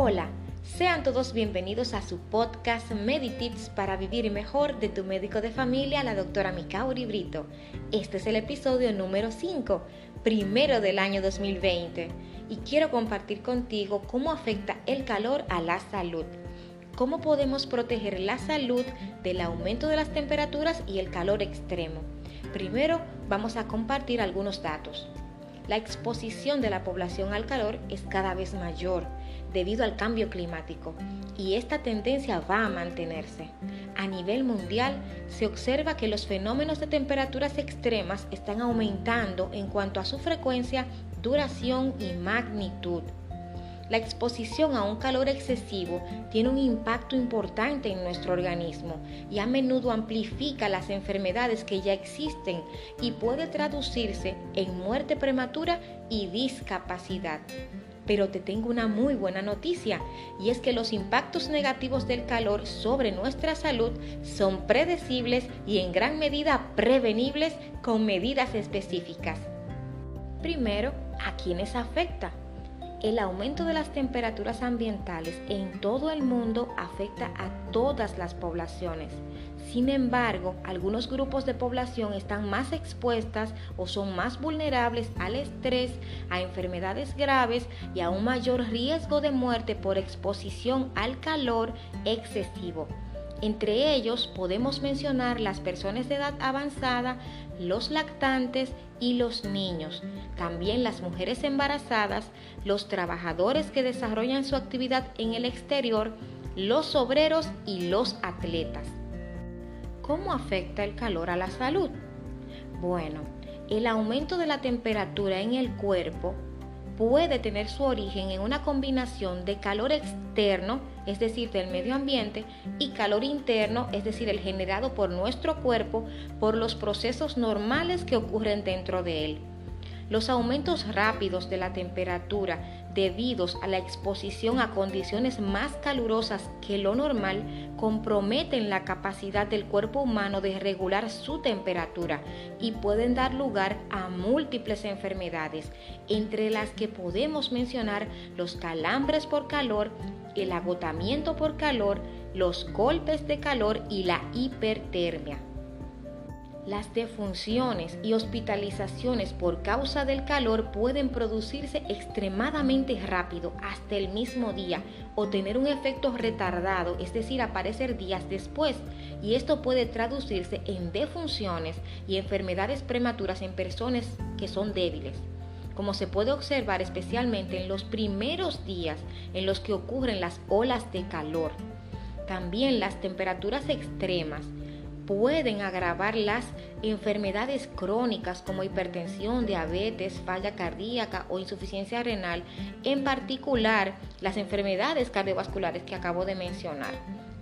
Hola, sean todos bienvenidos a su podcast Meditips para vivir mejor de tu médico de familia, la doctora Mikauri Brito. Este es el episodio número 5, primero del año 2020, y quiero compartir contigo cómo afecta el calor a la salud. Cómo podemos proteger la salud del aumento de las temperaturas y el calor extremo. Primero vamos a compartir algunos datos. La exposición de la población al calor es cada vez mayor debido al cambio climático y esta tendencia va a mantenerse. A nivel mundial se observa que los fenómenos de temperaturas extremas están aumentando en cuanto a su frecuencia, duración y magnitud. La exposición a un calor excesivo tiene un impacto importante en nuestro organismo y a menudo amplifica las enfermedades que ya existen y puede traducirse en muerte prematura y discapacidad. Pero te tengo una muy buena noticia y es que los impactos negativos del calor sobre nuestra salud son predecibles y en gran medida prevenibles con medidas específicas. Primero, ¿a quiénes afecta? El aumento de las temperaturas ambientales en todo el mundo afecta a todas las poblaciones. Sin embargo, algunos grupos de población están más expuestas o son más vulnerables al estrés, a enfermedades graves y a un mayor riesgo de muerte por exposición al calor excesivo. Entre ellos podemos mencionar las personas de edad avanzada, los lactantes y los niños, también las mujeres embarazadas, los trabajadores que desarrollan su actividad en el exterior, los obreros y los atletas. ¿Cómo afecta el calor a la salud? Bueno, el aumento de la temperatura en el cuerpo puede tener su origen en una combinación de calor externo, es decir, del medio ambiente, y calor interno, es decir, el generado por nuestro cuerpo por los procesos normales que ocurren dentro de él. Los aumentos rápidos de la temperatura debidos a la exposición a condiciones más calurosas que lo normal comprometen la capacidad del cuerpo humano de regular su temperatura y pueden dar lugar a múltiples enfermedades, entre las que podemos mencionar los calambres por calor, el agotamiento por calor, los golpes de calor y la hipertermia. Las defunciones y hospitalizaciones por causa del calor pueden producirse extremadamente rápido, hasta el mismo día, o tener un efecto retardado, es decir, aparecer días después. Y esto puede traducirse en defunciones y enfermedades prematuras en personas que son débiles como se puede observar especialmente en los primeros días en los que ocurren las olas de calor. También las temperaturas extremas pueden agravar las enfermedades crónicas como hipertensión, diabetes, falla cardíaca o insuficiencia renal, en particular las enfermedades cardiovasculares que acabo de mencionar.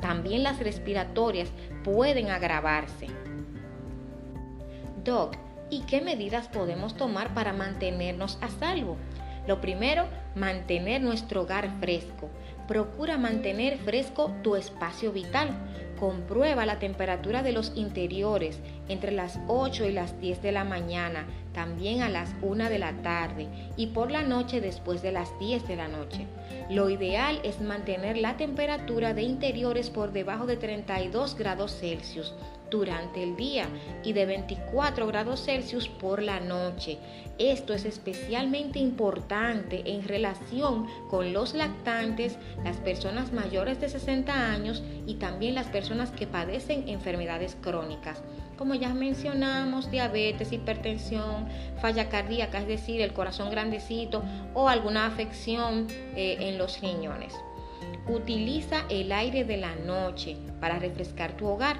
También las respiratorias pueden agravarse. Doc, ¿y qué medidas podemos tomar para mantenernos a salvo? Lo primero, mantener nuestro hogar fresco. Procura mantener fresco tu espacio vital. Comprueba la temperatura de los interiores entre las 8 y las 10 de la mañana, también a las 1 de la tarde y por la noche después de las 10 de la noche. Lo ideal es mantener la temperatura de interiores por debajo de 32 grados Celsius durante el día y de 24 grados Celsius por la noche. Esto es especialmente importante en relación con los lactantes, las personas mayores de 60 años y también las personas que padecen enfermedades crónicas. Como ya mencionamos, diabetes, hipertensión, falla cardíaca, es decir, el corazón grandecito o alguna afección eh, en los riñones. Utiliza el aire de la noche para refrescar tu hogar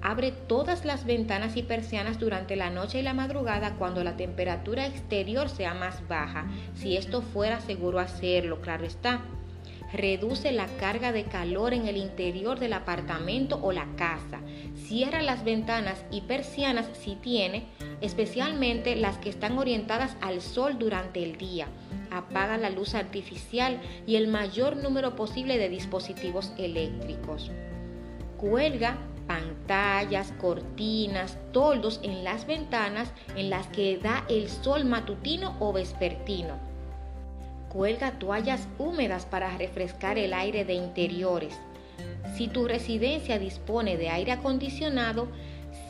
Abre todas las ventanas y persianas durante la noche y la madrugada cuando la temperatura exterior sea más baja, si esto fuera seguro hacerlo, claro está. Reduce la carga de calor en el interior del apartamento o la casa. Cierra las ventanas y persianas si tiene, especialmente las que están orientadas al sol durante el día. Apaga la luz artificial y el mayor número posible de dispositivos eléctricos. Cuelga pantallas, cortinas, toldos en las ventanas en las que da el sol matutino o vespertino. Cuelga toallas húmedas para refrescar el aire de interiores. Si tu residencia dispone de aire acondicionado,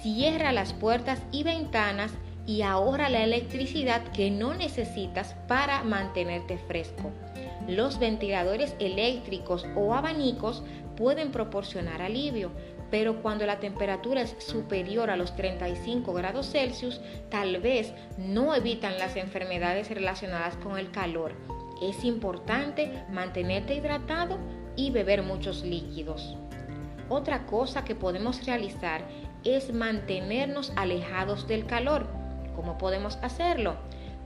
cierra las puertas y ventanas y ahorra la electricidad que no necesitas para mantenerte fresco. Los ventiladores eléctricos o abanicos pueden proporcionar alivio, pero cuando la temperatura es superior a los 35 grados Celsius, tal vez no evitan las enfermedades relacionadas con el calor. Es importante mantenerte hidratado y beber muchos líquidos. Otra cosa que podemos realizar es mantenernos alejados del calor. ¿Cómo podemos hacerlo?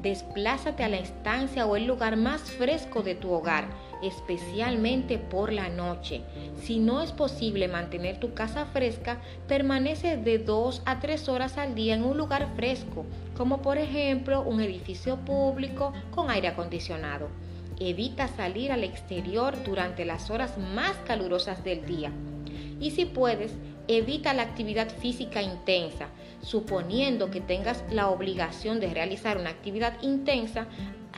Desplázate a la estancia o el lugar más fresco de tu hogar, especialmente por la noche. Si no es posible mantener tu casa fresca, permanece de 2 a 3 horas al día en un lugar fresco, como por ejemplo un edificio público con aire acondicionado. Evita salir al exterior durante las horas más calurosas del día. Y si puedes, evita la actividad física intensa, suponiendo que tengas la obligación de realizar una actividad intensa,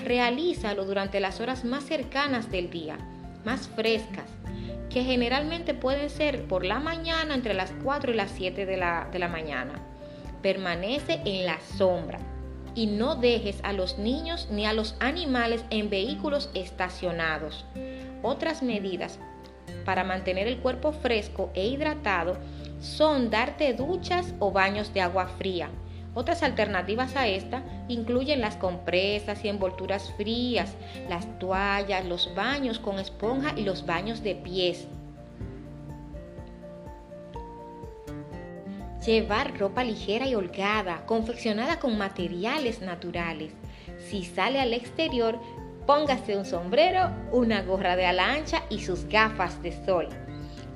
realízalo durante las horas más cercanas del día, más frescas, que generalmente pueden ser por la mañana entre las 4 y las 7 de la, de la mañana. Permanece en la sombra y no dejes a los niños ni a los animales en vehículos estacionados. Otras medidas para mantener el cuerpo fresco e hidratado son darte duchas o baños de agua fría. Otras alternativas a esta incluyen las compresas y envolturas frías, las toallas, los baños con esponja y los baños de pies. Llevar ropa ligera y holgada, confeccionada con materiales naturales. Si sale al exterior, póngase un sombrero, una gorra de ala ancha y sus gafas de sol.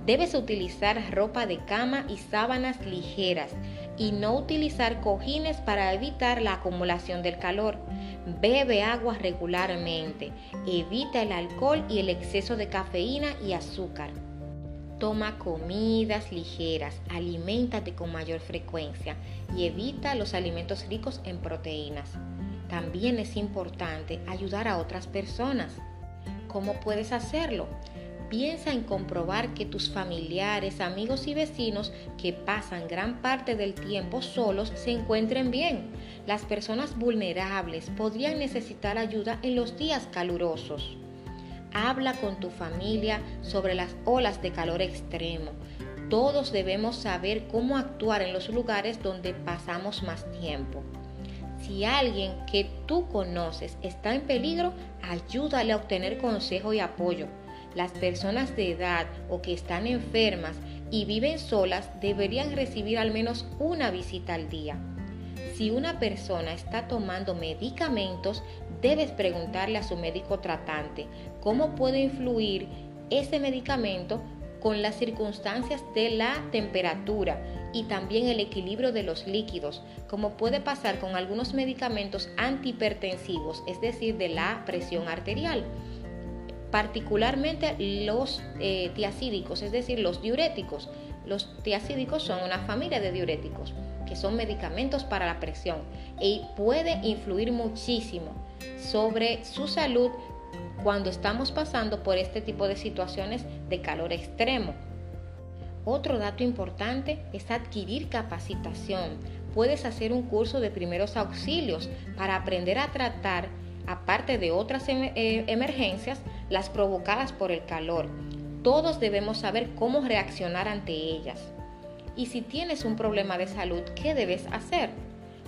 Debes utilizar ropa de cama y sábanas ligeras y no utilizar cojines para evitar la acumulación del calor. Bebe agua regularmente. Evita el alcohol y el exceso de cafeína y azúcar. Toma comidas ligeras, aliméntate con mayor frecuencia y evita los alimentos ricos en proteínas. También es importante ayudar a otras personas. ¿Cómo puedes hacerlo? Piensa en comprobar que tus familiares, amigos y vecinos que pasan gran parte del tiempo solos se encuentren bien. Las personas vulnerables podrían necesitar ayuda en los días calurosos. Habla con tu familia sobre las olas de calor extremo. Todos debemos saber cómo actuar en los lugares donde pasamos más tiempo. Si alguien que tú conoces está en peligro, ayúdale a obtener consejo y apoyo. Las personas de edad o que están enfermas y viven solas deberían recibir al menos una visita al día. Si una persona está tomando medicamentos, debes preguntarle a su médico tratante cómo puede influir ese medicamento con las circunstancias de la temperatura y también el equilibrio de los líquidos, como puede pasar con algunos medicamentos antihipertensivos, es decir, de la presión arterial particularmente los eh, tiacídicos, es decir, los diuréticos. Los tiacídicos son una familia de diuréticos, que son medicamentos para la presión y puede influir muchísimo sobre su salud cuando estamos pasando por este tipo de situaciones de calor extremo. Otro dato importante es adquirir capacitación. Puedes hacer un curso de primeros auxilios para aprender a tratar aparte de otras em, eh, emergencias, las provocadas por el calor. Todos debemos saber cómo reaccionar ante ellas. Y si tienes un problema de salud, ¿qué debes hacer?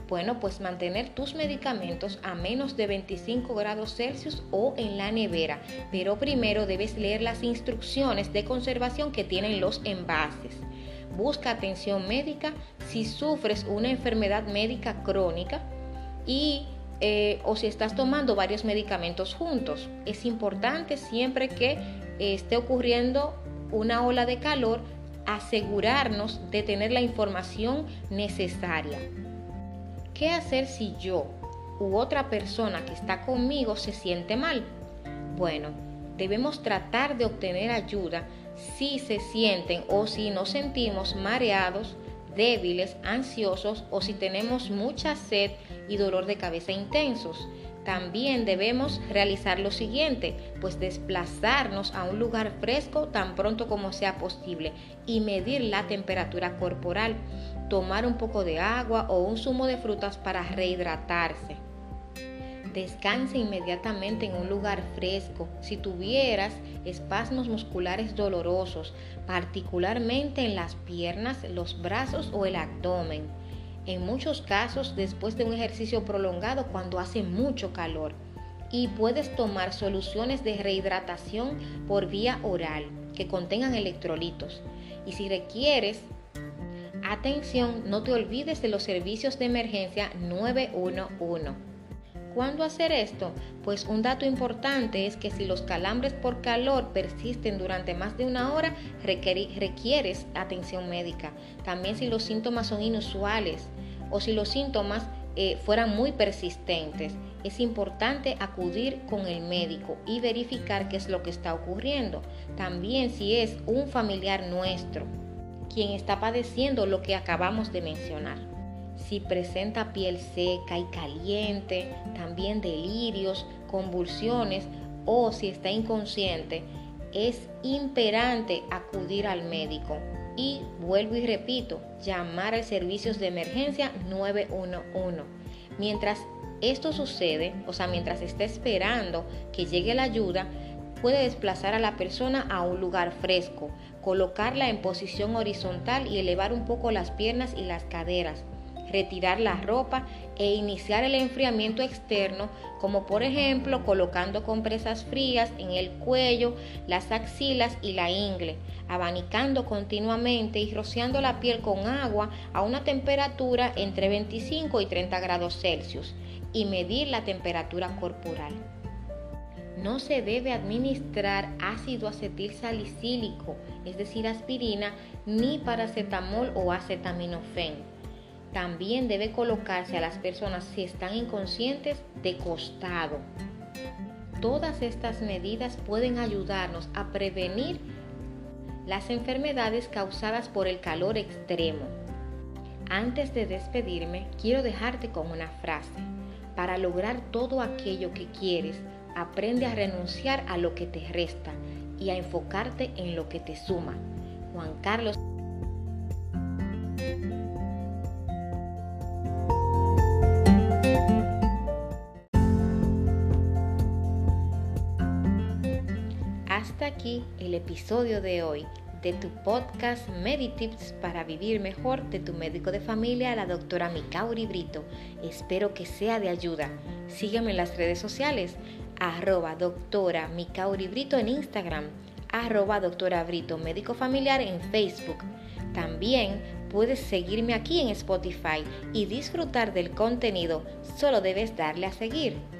Bueno, pues mantener tus medicamentos a menos de 25 grados Celsius o en la nevera. Pero primero debes leer las instrucciones de conservación que tienen los envases. Busca atención médica si sufres una enfermedad médica crónica y eh, o si estás tomando varios medicamentos juntos. Es importante siempre que eh, esté ocurriendo una ola de calor asegurarnos de tener la información necesaria. ¿Qué hacer si yo u otra persona que está conmigo se siente mal? Bueno, debemos tratar de obtener ayuda si se sienten o si nos sentimos mareados, débiles, ansiosos o si tenemos mucha sed y dolor de cabeza intensos. También debemos realizar lo siguiente, pues desplazarnos a un lugar fresco tan pronto como sea posible y medir la temperatura corporal, tomar un poco de agua o un zumo de frutas para rehidratarse. Descanse inmediatamente en un lugar fresco si tuvieras espasmos musculares dolorosos, particularmente en las piernas, los brazos o el abdomen. En muchos casos después de un ejercicio prolongado cuando hace mucho calor. Y puedes tomar soluciones de rehidratación por vía oral que contengan electrolitos. Y si requieres atención, no te olvides de los servicios de emergencia 911 ¿Cuándo hacer esto? Pues un dato importante es que si los calambres por calor persisten durante más de una hora, requieres atención médica. También si los síntomas son inusuales o si los síntomas eh, fueran muy persistentes, es importante acudir con el médico y verificar qué es lo que está ocurriendo. También si es un familiar nuestro quien está padeciendo lo que acabamos de mencionar si presenta piel seca y caliente, también delirios, convulsiones o si está inconsciente, es imperante acudir al médico. Y vuelvo y repito, llamar al servicios de emergencia 911. Mientras esto sucede, o sea, mientras está esperando que llegue la ayuda, puede desplazar a la persona a un lugar fresco, colocarla en posición horizontal y elevar un poco las piernas y las caderas retirar la ropa e iniciar el enfriamiento externo, como por ejemplo colocando compresas frías en el cuello, las axilas y la ingle, abanicando continuamente y rociando la piel con agua a una temperatura entre 25 y 30 grados Celsius y medir la temperatura corporal. No se debe administrar ácido acetil salicílico, es decir, aspirina, ni paracetamol o acetaminofén también debe colocarse a las personas si están inconscientes de costado. Todas estas medidas pueden ayudarnos a prevenir las enfermedades causadas por el calor extremo. Antes de despedirme, quiero dejarte con una frase. Para lograr todo aquello que quieres, aprende a renunciar a lo que te resta y a enfocarte en lo que te suma. Juan Carlos el episodio de hoy de tu podcast Meditips para vivir mejor de tu médico de familia, la doctora Micauri Brito. Espero que sea de ayuda. Sígueme en las redes sociales, arroba doctora Micauri Brito en Instagram, arroba doctora Brito médico familiar en Facebook. También puedes seguirme aquí en Spotify y disfrutar del contenido. Solo debes darle a seguir.